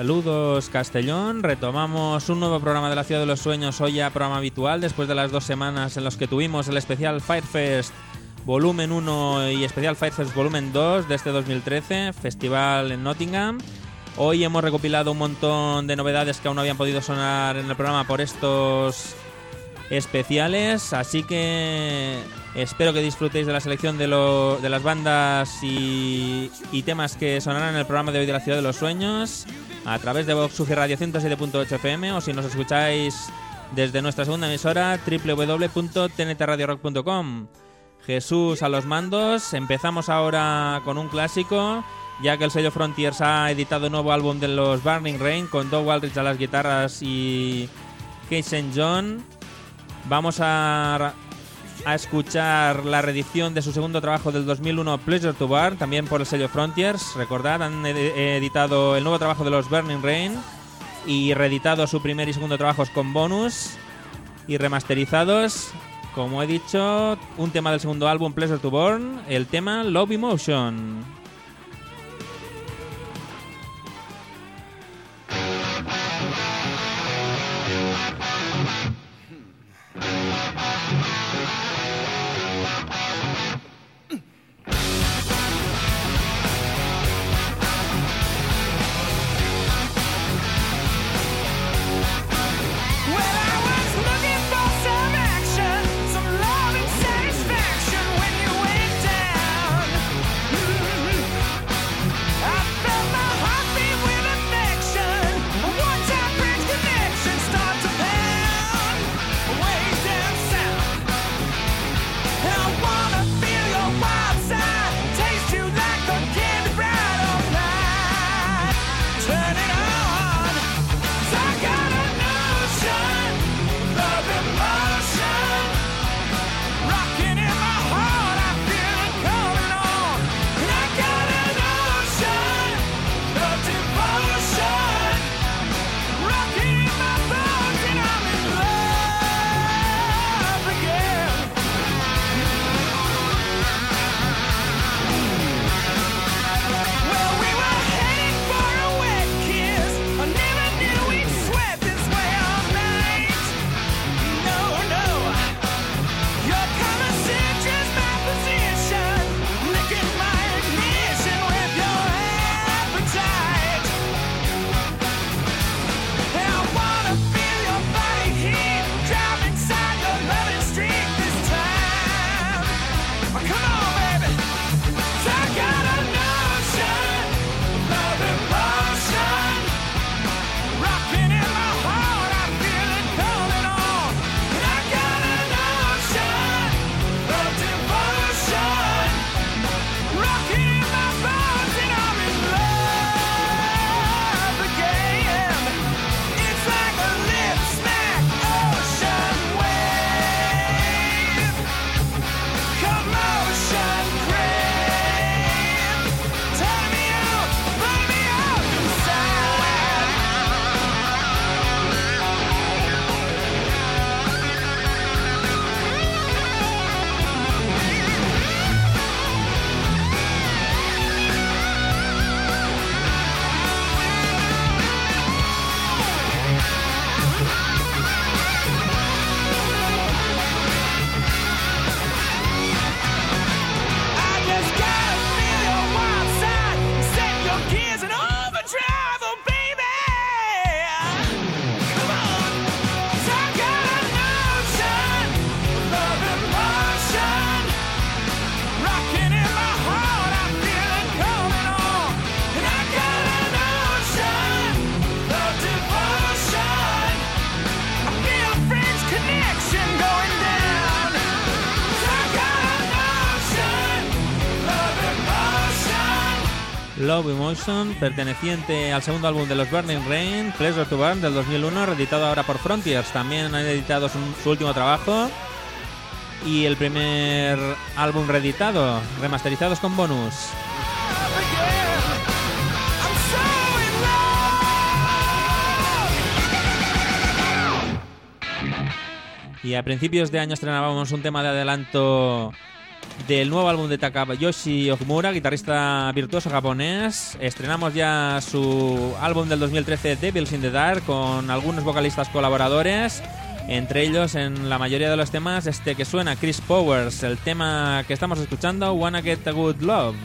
Saludos Castellón, retomamos un nuevo programa de la Ciudad de los Sueños, hoy ya programa habitual, después de las dos semanas en los que tuvimos el especial Firefest Volumen 1 y especial Firefest Volumen 2 de este 2013, festival en Nottingham. Hoy hemos recopilado un montón de novedades que aún no habían podido sonar en el programa por estos especiales, así que espero que disfrutéis de la selección de las bandas y, y temas que sonarán en el programa de hoy de la Ciudad de los Sueños a través de Vox UG Radio 107.8 FM o si nos escucháis desde nuestra segunda emisora www.tntradiorock.com. Jesús a los mandos, empezamos ahora con un clásico, ya que el sello Frontiers ha editado un nuevo álbum de los Burning Rain con Doug Aldrich a las guitarras y St. John. Vamos a, a escuchar la reedición de su segundo trabajo del 2001, Pleasure to Bar, también por el sello Frontiers. Recordad, han ed- editado el nuevo trabajo de los Burning Rain y reeditado su primer y segundo trabajos con bonus y remasterizados. Como he dicho, un tema del segundo álbum, Pleasure to Burn, el tema Love Emotion. Perteneciente al segundo álbum de los Burning Rain, Pleasure to Burn del 2001, reeditado ahora por Frontiers. También han editado su, su último trabajo y el primer álbum reeditado, remasterizados con bonus. Y a principios de año estrenábamos un tema de adelanto del nuevo álbum de Takayoshi Okumura, guitarrista virtuoso japonés. Estrenamos ya su álbum del 2013, Devils in the Dark, con algunos vocalistas colaboradores. Entre ellos, en la mayoría de los temas, este que suena, Chris Powers, el tema que estamos escuchando, Wanna Get a Good Love.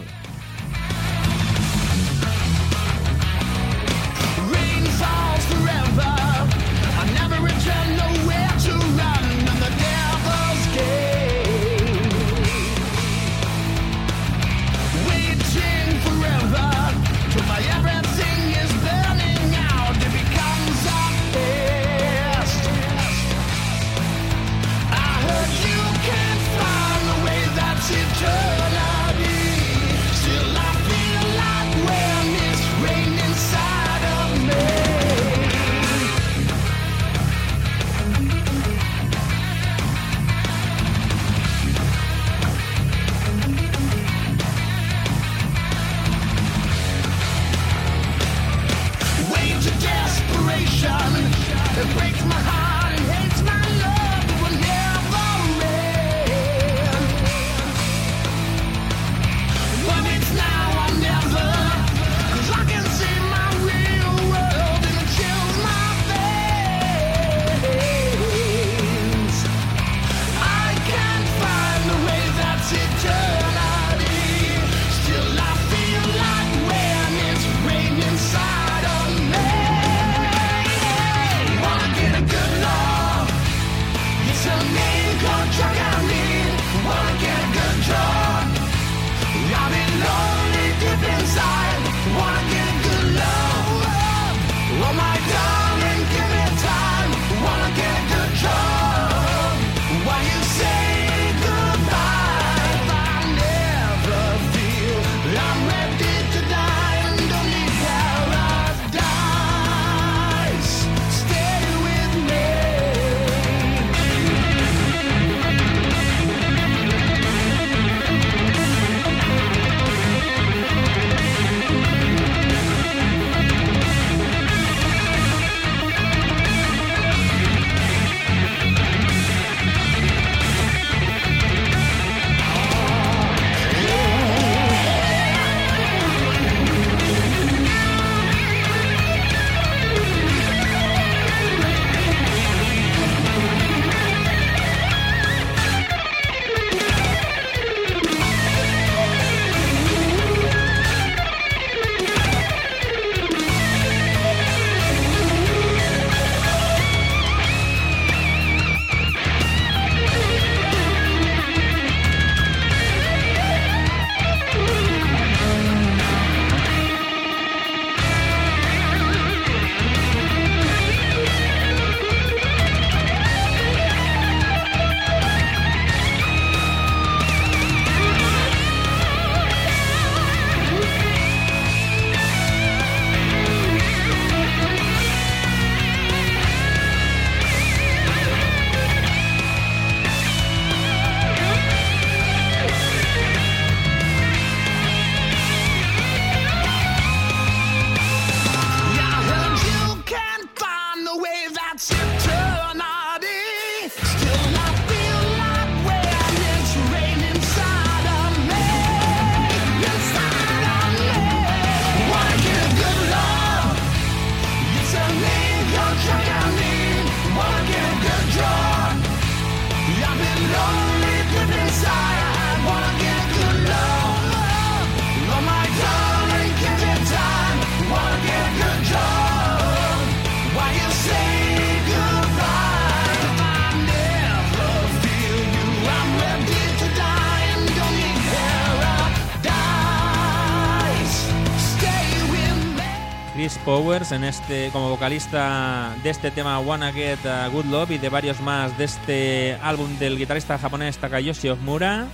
Powers en este, como vocalista de este tema Wanna Get a Good Love y de varios más de este álbum del guitarrista japonés Takayoshi Ohmura.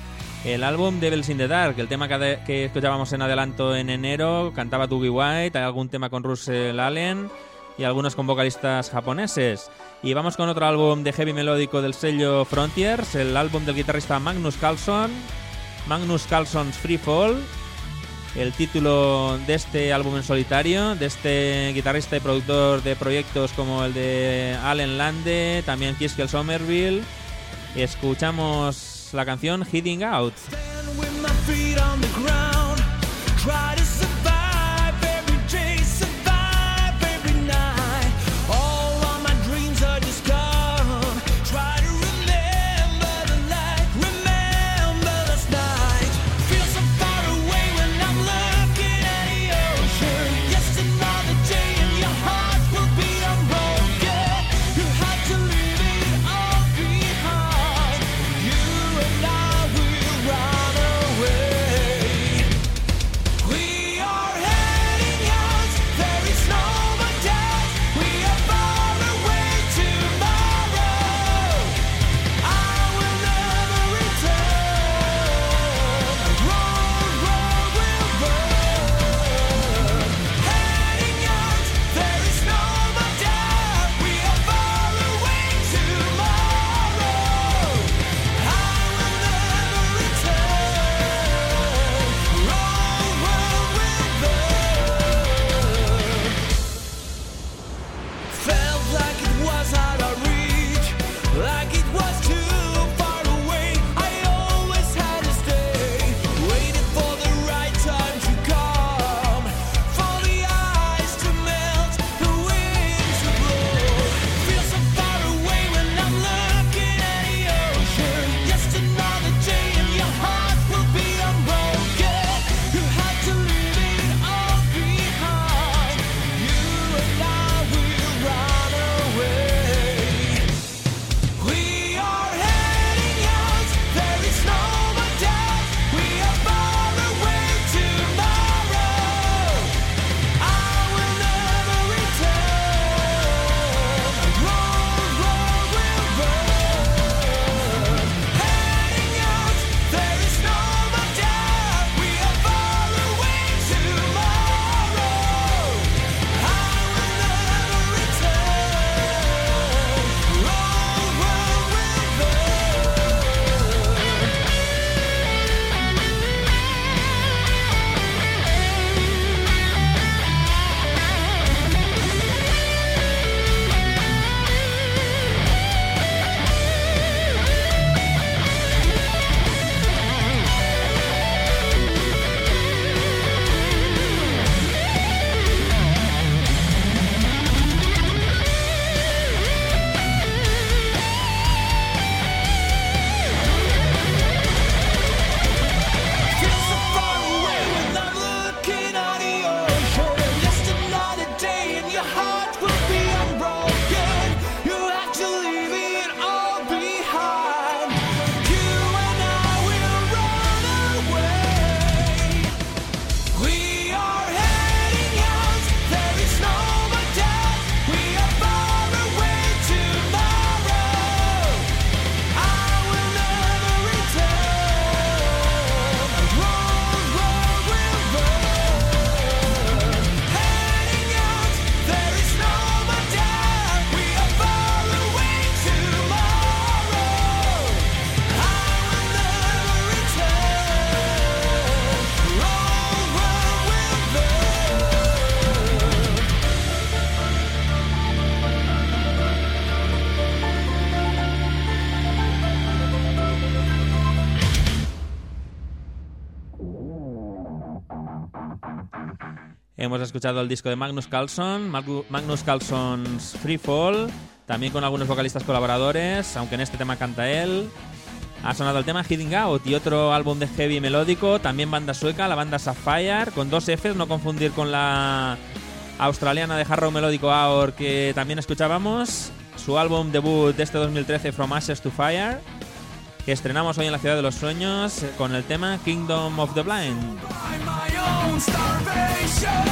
El álbum Devils in the Dark, el tema que, escuchábamos en adelanto en enero, cantaba Tubi White, hay algún tema con Russell Allen y algunos con vocalistas japoneses. Y vamos con otro álbum de heavy melódico del sello Frontiers, el álbum del guitarrista Magnus Carlson, Magnus Carlson's Free Fall el título de este álbum en solitario, de este guitarrista y productor de proyectos como el de Allen Lande, también Kiskel Somerville. Escuchamos la canción Heading Out. Hemos escuchado el disco de Magnus Carlson, Magnus Carlson's Free Fall, también con algunos vocalistas colaboradores, aunque en este tema canta él. Ha sonado el tema Heading Out y otro álbum de heavy melódico, también banda sueca, la banda Sapphire, con dos Fs, no confundir con la australiana de hard rock melódico Aor que también escuchábamos. Su álbum debut de este 2013, From Ashes to Fire, que estrenamos hoy en la Ciudad de los Sueños eh, con el tema Kingdom of the Blind. By my own starvation.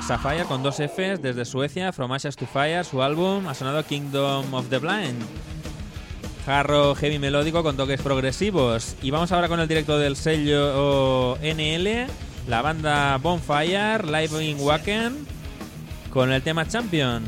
Sapphire con dos Fs desde Suecia, From Ashes to Fire, su álbum, ha sonado Kingdom of the Blind. Jarro heavy melódico con toques progresivos. Y vamos ahora con el directo del sello NL, la banda Bonfire, Live in Wacken, con el tema Champion.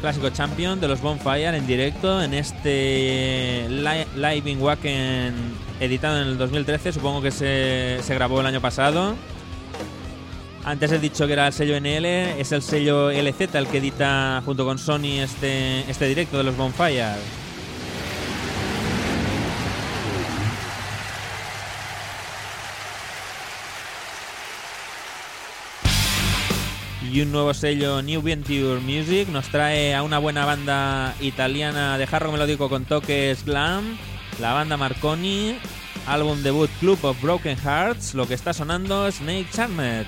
Clásico Champion de los Bonfire en directo en este li- Live in Wacken editado en el 2013. Supongo que se, se grabó el año pasado. Antes he dicho que era el sello NL, es el sello LZ el que edita junto con Sony este, este directo de los Bonfire. Y un nuevo sello New Venture Music nos trae a una buena banda italiana de hard rock melódico con toques glam, la banda Marconi, álbum debut Club of Broken Hearts, lo que está sonando Snake Charmed.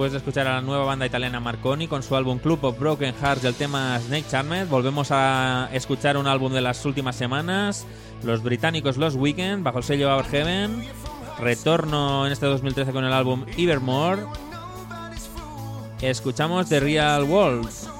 Después de escuchar a la nueva banda italiana Marconi con su álbum Club of Broken Hearts y el tema Snake Charmed, volvemos a escuchar un álbum de las últimas semanas, los británicos Los Weekend, bajo el sello Our Heaven, retorno en este 2013 con el álbum Evermore. Escuchamos The Real World.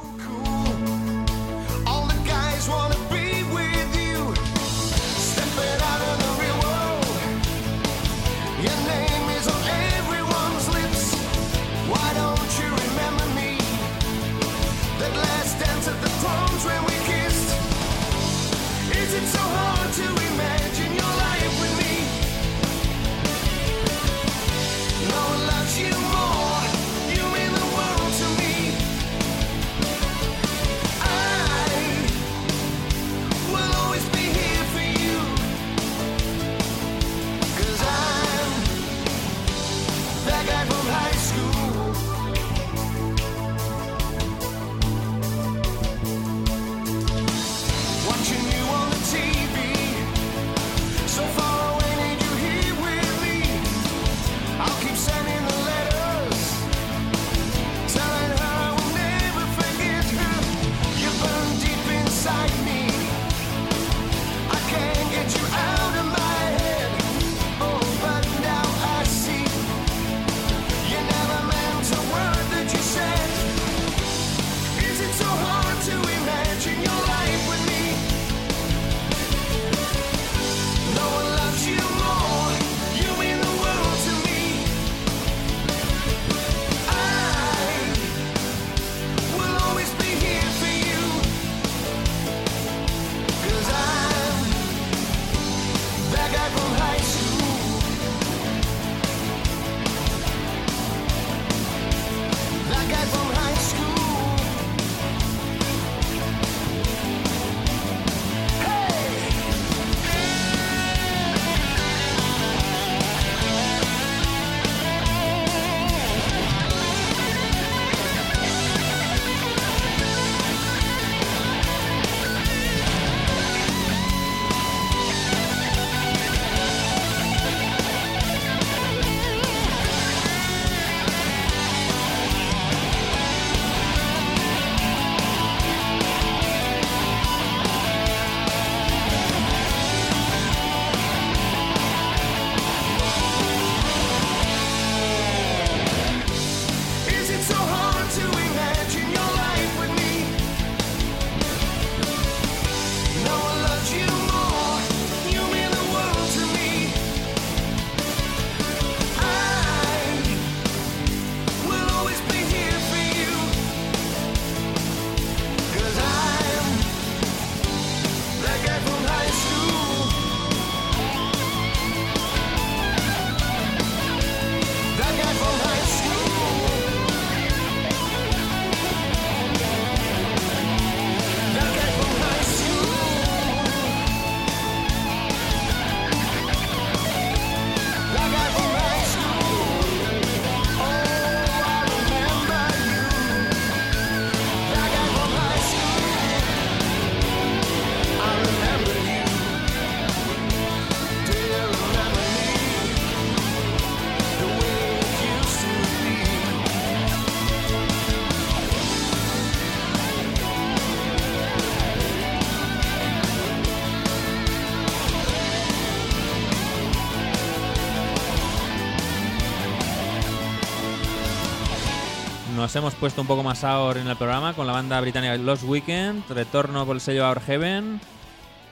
nos hemos puesto un poco más sour en el programa con la banda británica Lost Weekend, Retorno por el sello Our Heaven,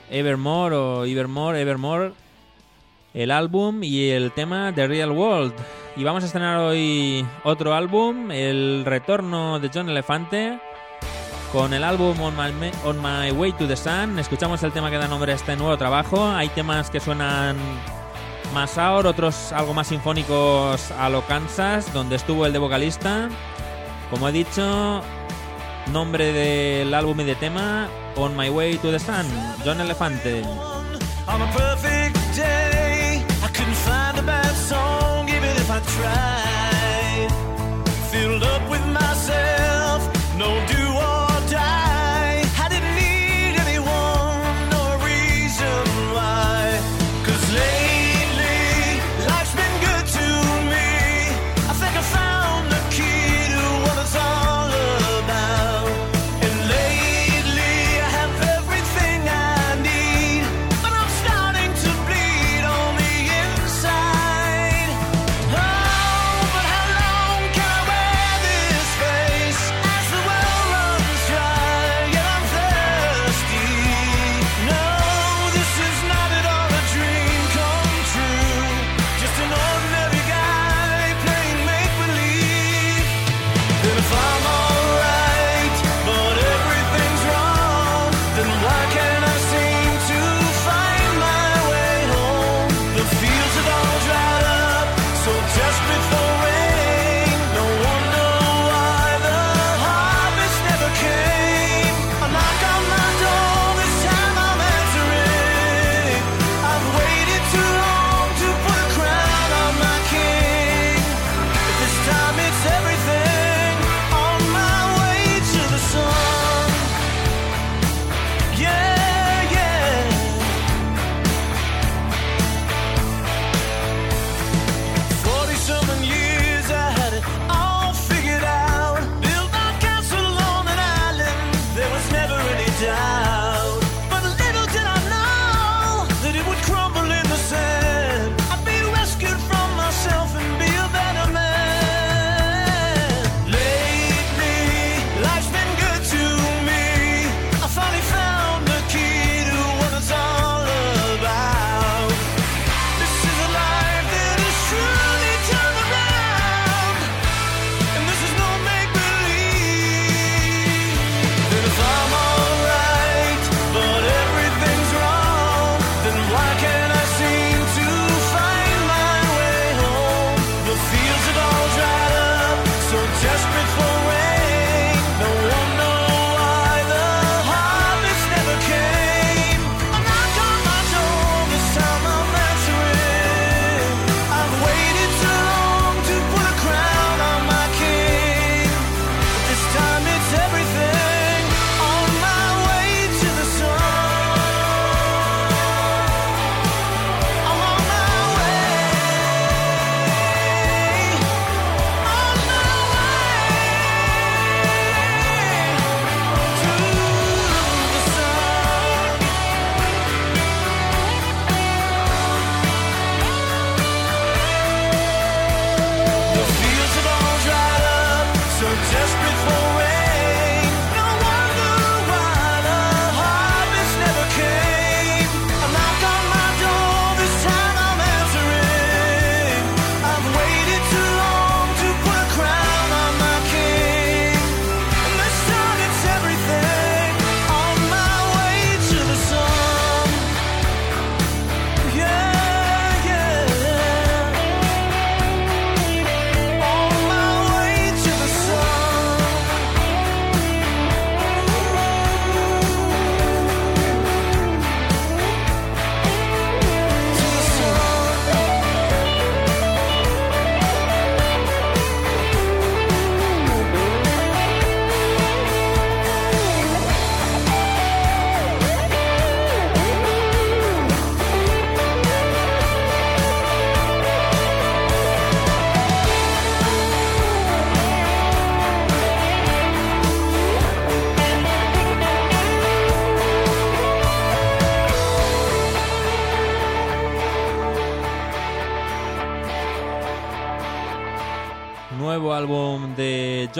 Evermore o Evermore, Evermore, el álbum y el tema The Real World. Y vamos a estrenar hoy otro álbum, El Retorno de John Elefante, con el álbum On My, On My Way to the Sun. Escuchamos el tema que da nombre a este nuevo trabajo. Hay temas que suenan más sour, otros algo más sinfónicos a lo Kansas, donde estuvo el de vocalista. Como he dicho, nombre del álbum y de tema, On My Way to the Sun, John Elefante.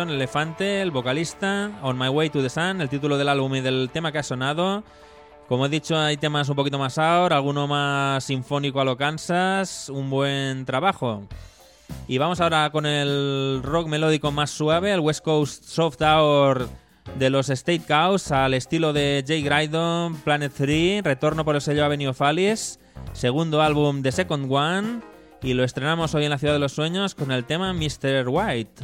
Elefante, el vocalista, On My Way to the Sun, el título del álbum y del tema que ha sonado. Como he dicho, hay temas un poquito más ahora, alguno más sinfónico a lo Kansas, un buen trabajo. Y vamos ahora con el rock melódico más suave, el West Coast Soft Hour de los State Cows, al estilo de Jay Graydon, Planet 3, retorno por el sello Avenue of Alice, segundo álbum de Second One, y lo estrenamos hoy en la Ciudad de los Sueños con el tema Mr. White.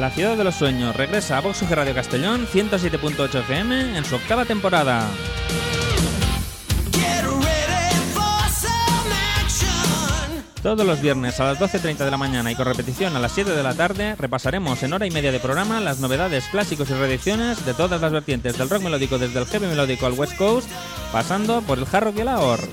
La ciudad de los sueños regresa a Vox Radio Castellón 107.8 FM en su octava temporada. Todos los viernes a las 12.30 de la mañana y con repetición a las 7 de la tarde repasaremos en hora y media de programa las novedades, clásicos y reediciones de todas las vertientes del rock melódico desde el heavy melódico al West Coast, pasando por el hard rock y el ahorro.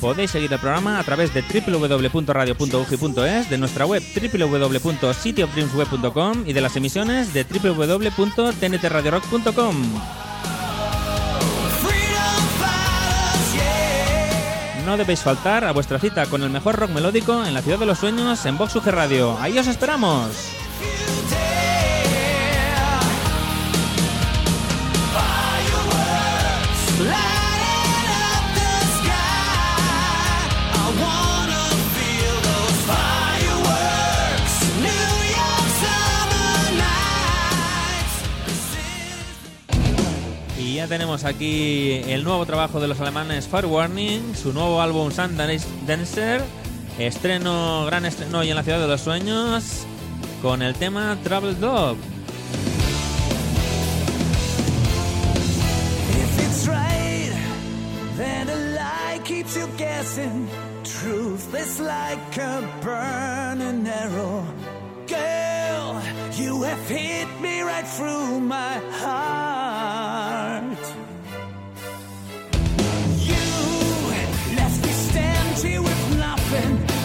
Podéis seguir el programa a través de www.radio.ugi.es, de nuestra web www.cityofdreamsweb.com y de las emisiones de www.tntradiorock.com. No debéis faltar a vuestra cita con el mejor rock melódico en la ciudad de los sueños en Vox UG Radio. Ahí os esperamos. Tenemos aquí el nuevo trabajo de los alemanes Fire Warning, su nuevo álbum Sun Dancer, estreno, gran estreno hoy en la ciudad de los sueños, con el tema Travel Dog. Girl, you have hit me right through my heart. With nothing.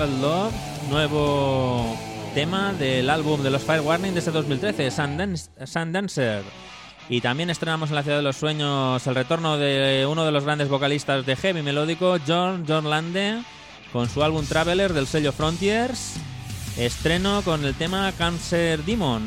Travel Love, nuevo tema del álbum de los Fire Warning desde 2013, este Sundancer. Sun y también estrenamos en la Ciudad de los Sueños el retorno de uno de los grandes vocalistas de heavy melódico, John, John Lande, con su álbum Traveler del sello Frontiers. Estreno con el tema Cancer Demon.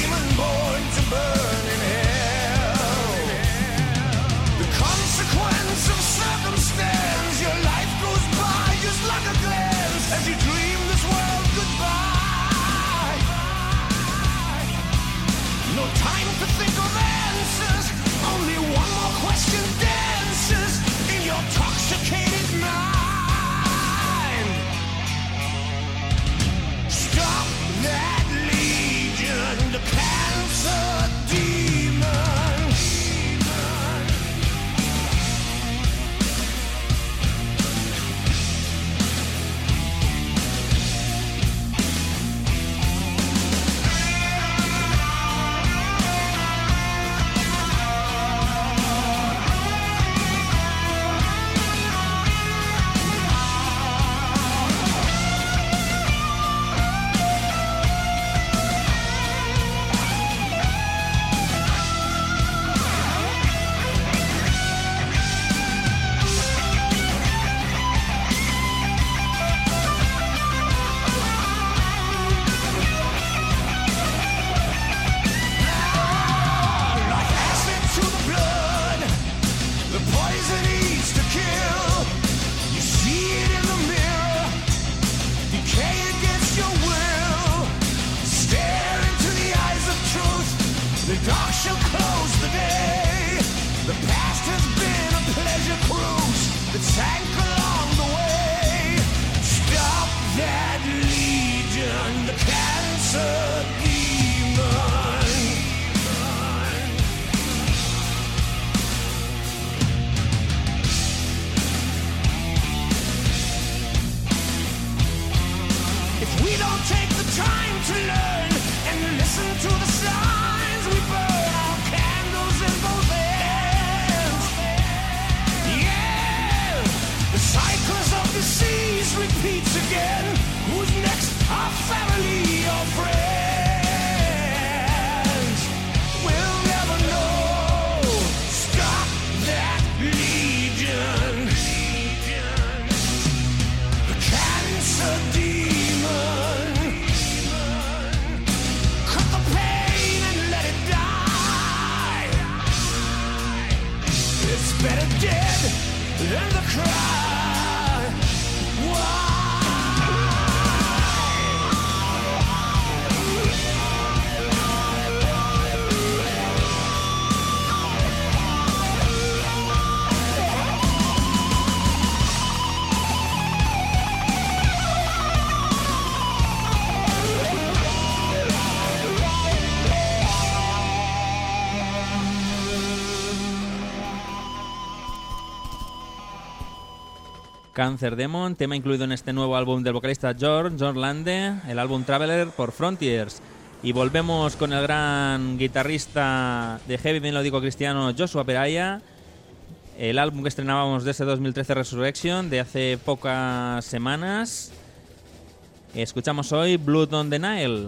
Cancer Demon, tema incluido en este nuevo álbum del vocalista John, John Lande, el álbum Traveler por Frontiers. Y volvemos con el gran guitarrista de heavy melódico cristiano Joshua Peraya, el álbum que estrenábamos desde 2013 Resurrection, de hace pocas semanas. Escuchamos hoy Blood on the Nile.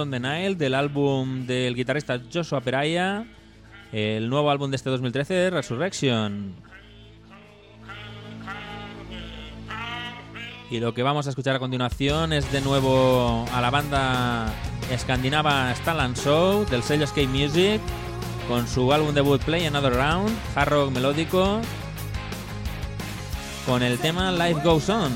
Donde Nail del álbum del guitarrista Joshua Peraya, el nuevo álbum de este 2013, Resurrection. Y lo que vamos a escuchar a continuación es de nuevo a la banda escandinava Stalin Show del sello Escape Music con su álbum debut Play Another Round, hard rock melódico, con el tema Life Goes On.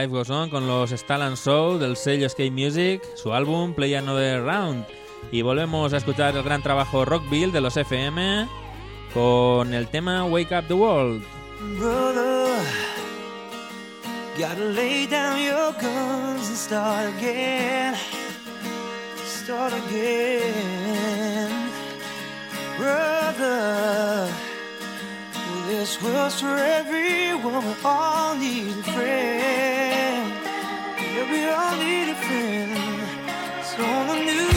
Life Goes On con los Stalin Show del sello Skate Music, su álbum Play Another Round. Y volvemos a escuchar el gran trabajo Rockville de los FM con el tema Wake Up the World. Brother, gotta lay down your guns and start again. Start again. Brother, this world's for everyone, we all need a friend. Yeah, we all need a friend, someone new.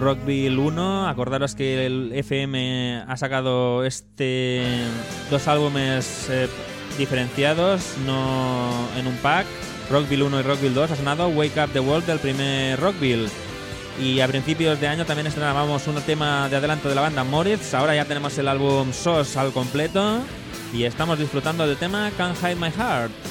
Rockville 1. Acordaros que el FM ha sacado este dos álbumes eh, diferenciados, no en un pack. Rockville 1 y Rockville 2 ha sonado Wake Up the World del primer Rockville. Y a principios de año también estrenábamos un tema de adelanto de la banda Moritz. Ahora ya tenemos el álbum SOS al completo y estamos disfrutando del tema Can't Hide My Heart.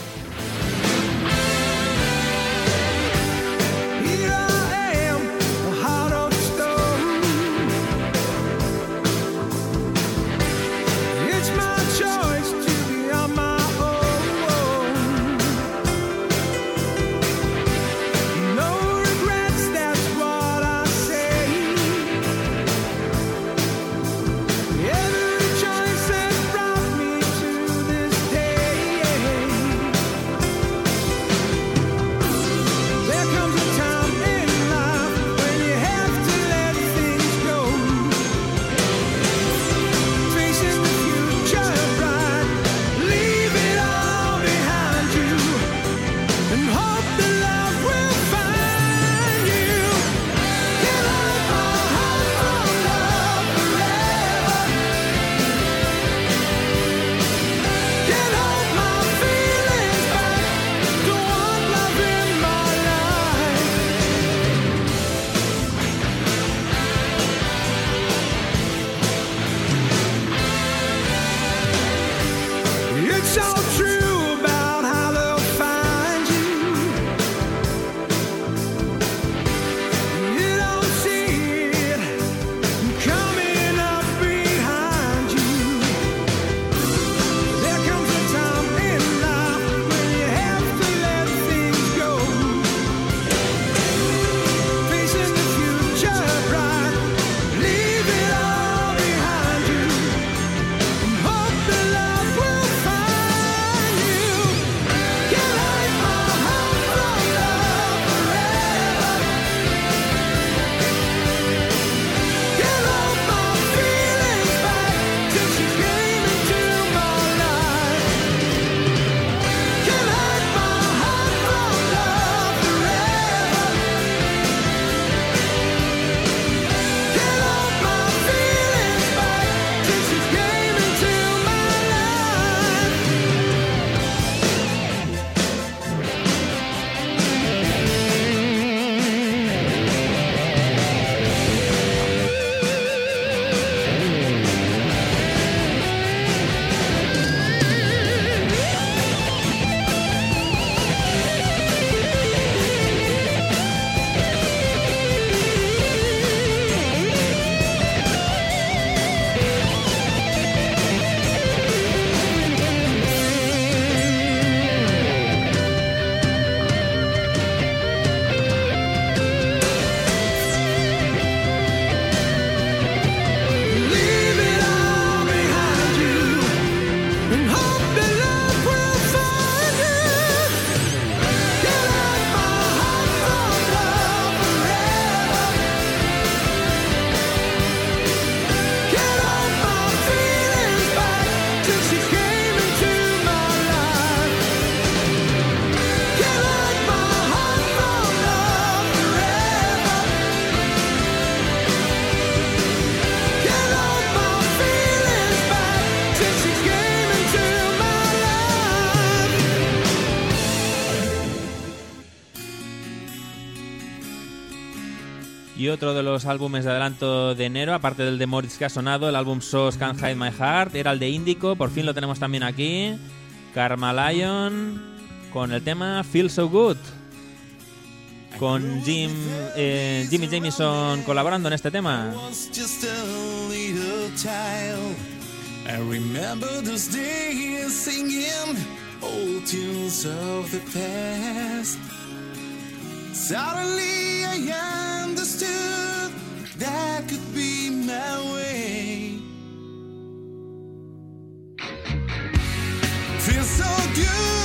Y otro de los álbumes de adelanto de enero, aparte del de Moritz que ha sonado, el álbum SOS Can't Hide My Heart, era el de Indico, por fin lo tenemos también aquí. Karma Lion con el tema Feel So Good. Con Jim, eh, Jimmy Jamison colaborando en este tema. I remember those days singing old tunes of the past. Suddenly I understood that could be my way. Feels so good,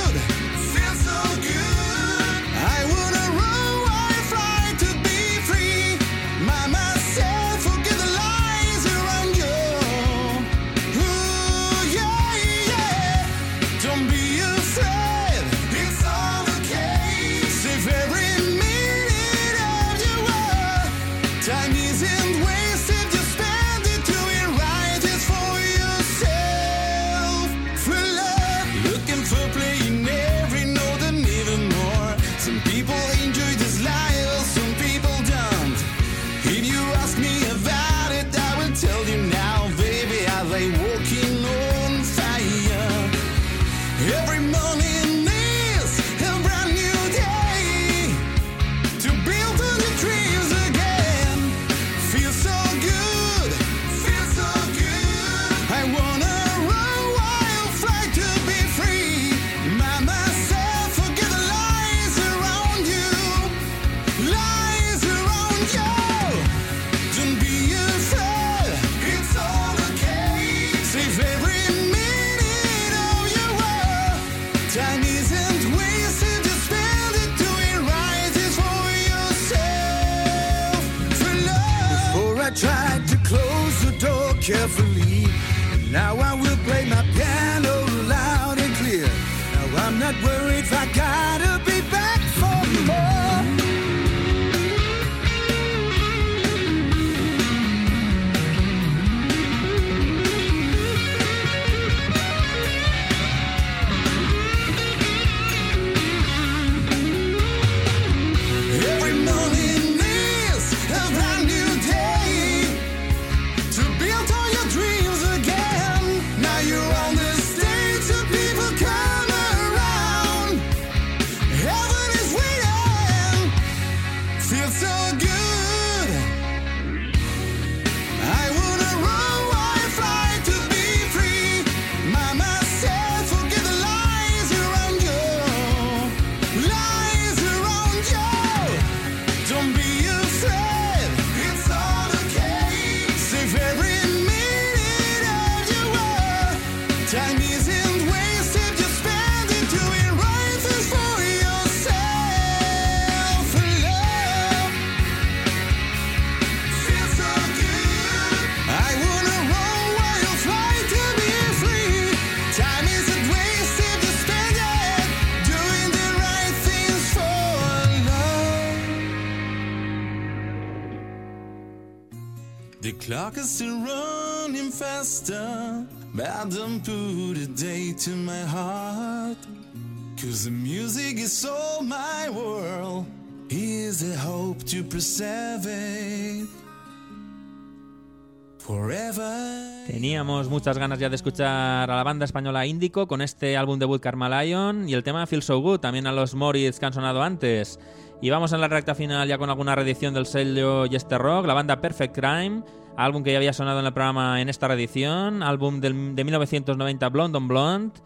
Teníamos muchas ganas ya de escuchar a la banda española Índico con este álbum debut Carmalion y el tema Feel So Good, también a los Moritz que han sonado antes. Y vamos en la recta final ya con alguna reedición del sello Yester Rock, la banda Perfect Crime, álbum que ya había sonado en el programa en esta reedición, álbum del, de 1990 Blonde on Blonde.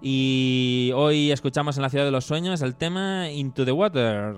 Y hoy escuchamos en la ciudad de los sueños el tema Into the Water.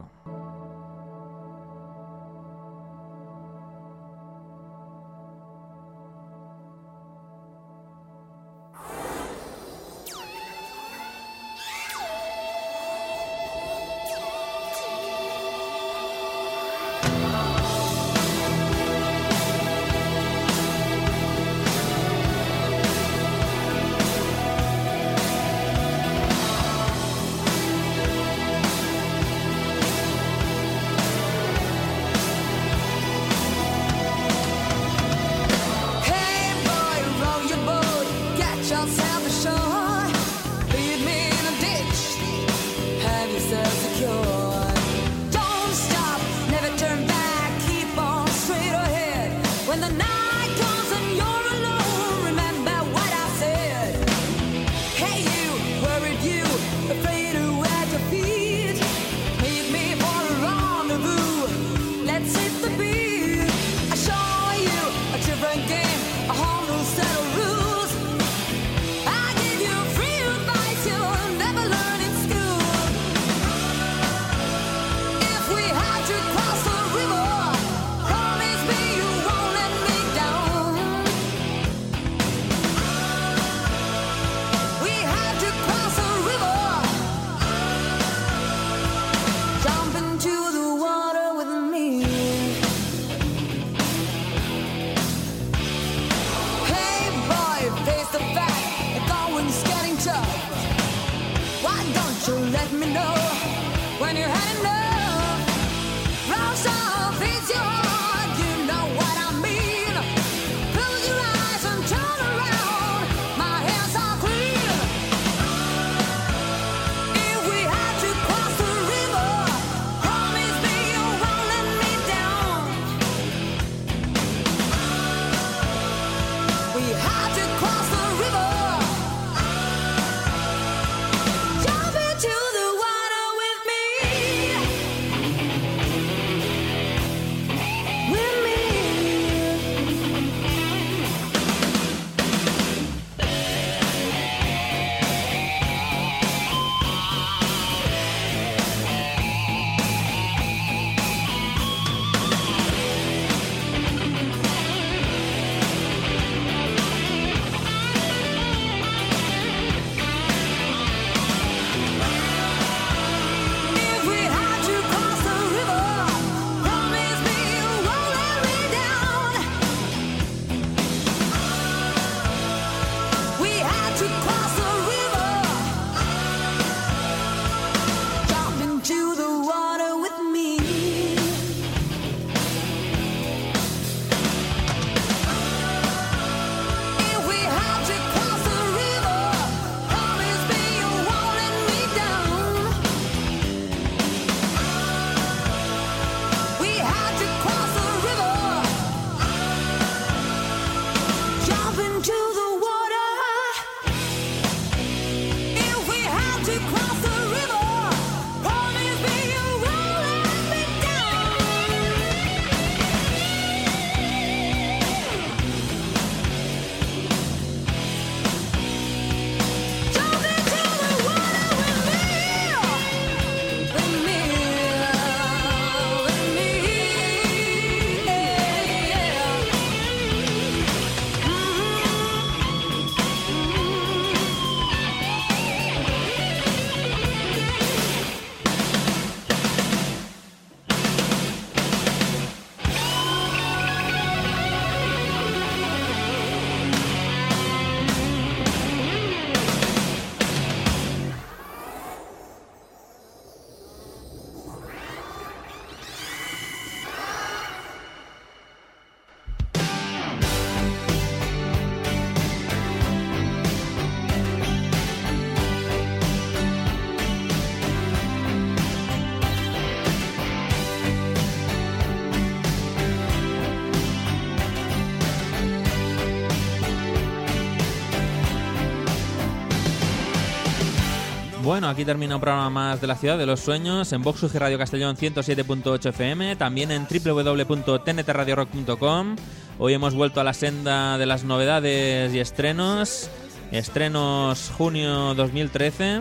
Bueno, aquí termina un programa más de la ciudad de los sueños en Vox UG Radio Castellón 107.8 FM, también en www.tntradiorock.com. Hoy hemos vuelto a la senda de las novedades y estrenos. Estrenos junio 2013.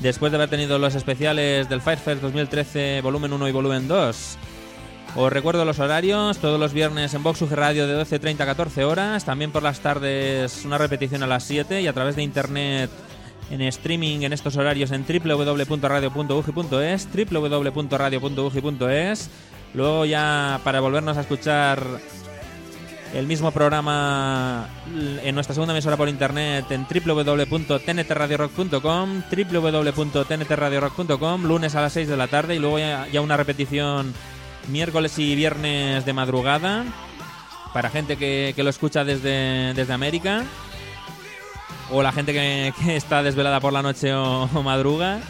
Después de haber tenido los especiales del Firefest 2013 volumen 1 y volumen 2. Os recuerdo los horarios, todos los viernes en Vox UG Radio de 12.30 a 14 horas, también por las tardes una repetición a las 7 y a través de internet en streaming en estos horarios en www.radio.ugi.es, www.radio.ugi.es. Luego ya para volvernos a escuchar el mismo programa en nuestra segunda emisora por internet en www.tntradiorock.com, www.tntradiorock.com, lunes a las 6 de la tarde y luego ya, ya una repetición miércoles y viernes de madrugada para gente que, que lo escucha desde, desde América o la gente que, está desvelada por la noche o, o madruga.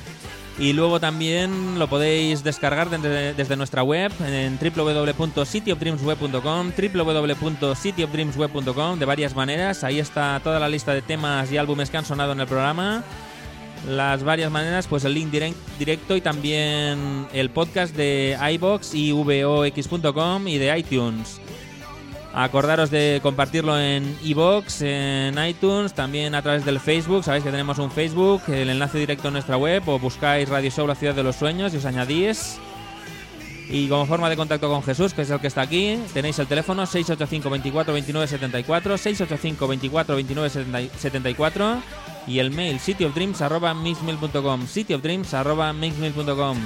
Y luego también lo podéis descargar desde, nuestra web en www.cityofdreamsweb.com, www.cityofdreamsweb.com de varias maneras. Ahí está toda la lista de temas y álbumes que han sonado en el programa. Las varias maneras, pues el link direct- directo y también el podcast de iBox y vox.com y de iTunes. Acordaros de compartirlo en iBox, en iTunes, también a través del Facebook. Sabéis que tenemos un Facebook, el enlace directo en nuestra web, o buscáis Radio Show La Ciudad de los Sueños y os añadís. Y como forma de contacto con Jesús, que es el que está aquí, tenéis el teléfono 685 24 29 74, 685 24 29 74 y el mail cityofdreams.mixmail.com, cityofdreams.mixmail.com.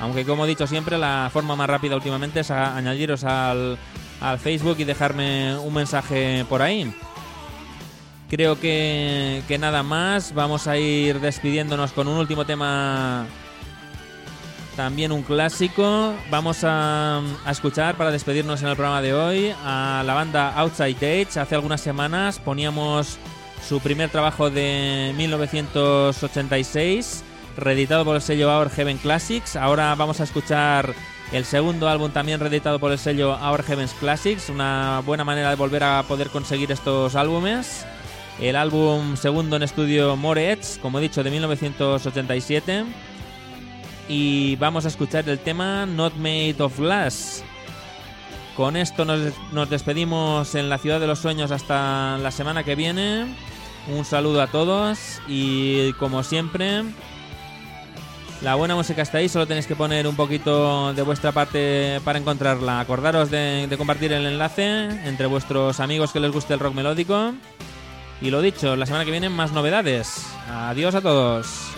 Aunque como he dicho siempre, la forma más rápida últimamente es añadiros al, al Facebook y dejarme un mensaje por ahí. Creo que, que nada más. Vamos a ir despidiéndonos con un último tema también un clásico. Vamos a, a escuchar para despedirnos en el programa de hoy a la banda Outside Age. Hace algunas semanas poníamos su primer trabajo de 1986, reeditado por el sello Our Heaven Classics. Ahora vamos a escuchar el segundo álbum también reeditado por el sello Our Heavens Classics. Una buena manera de volver a poder conseguir estos álbumes. El álbum segundo en estudio More Edge, como he dicho, de 1987 y vamos a escuchar el tema Not Made of Glass. Con esto nos, nos despedimos en la ciudad de los sueños hasta la semana que viene. Un saludo a todos y como siempre, la buena música está ahí, solo tenéis que poner un poquito de vuestra parte para encontrarla. Acordaros de, compartir el enlace entre vuestros amigos que les guste el rock melódico. Y lo dicho, la semana que viene más novedades. Adiós a todos.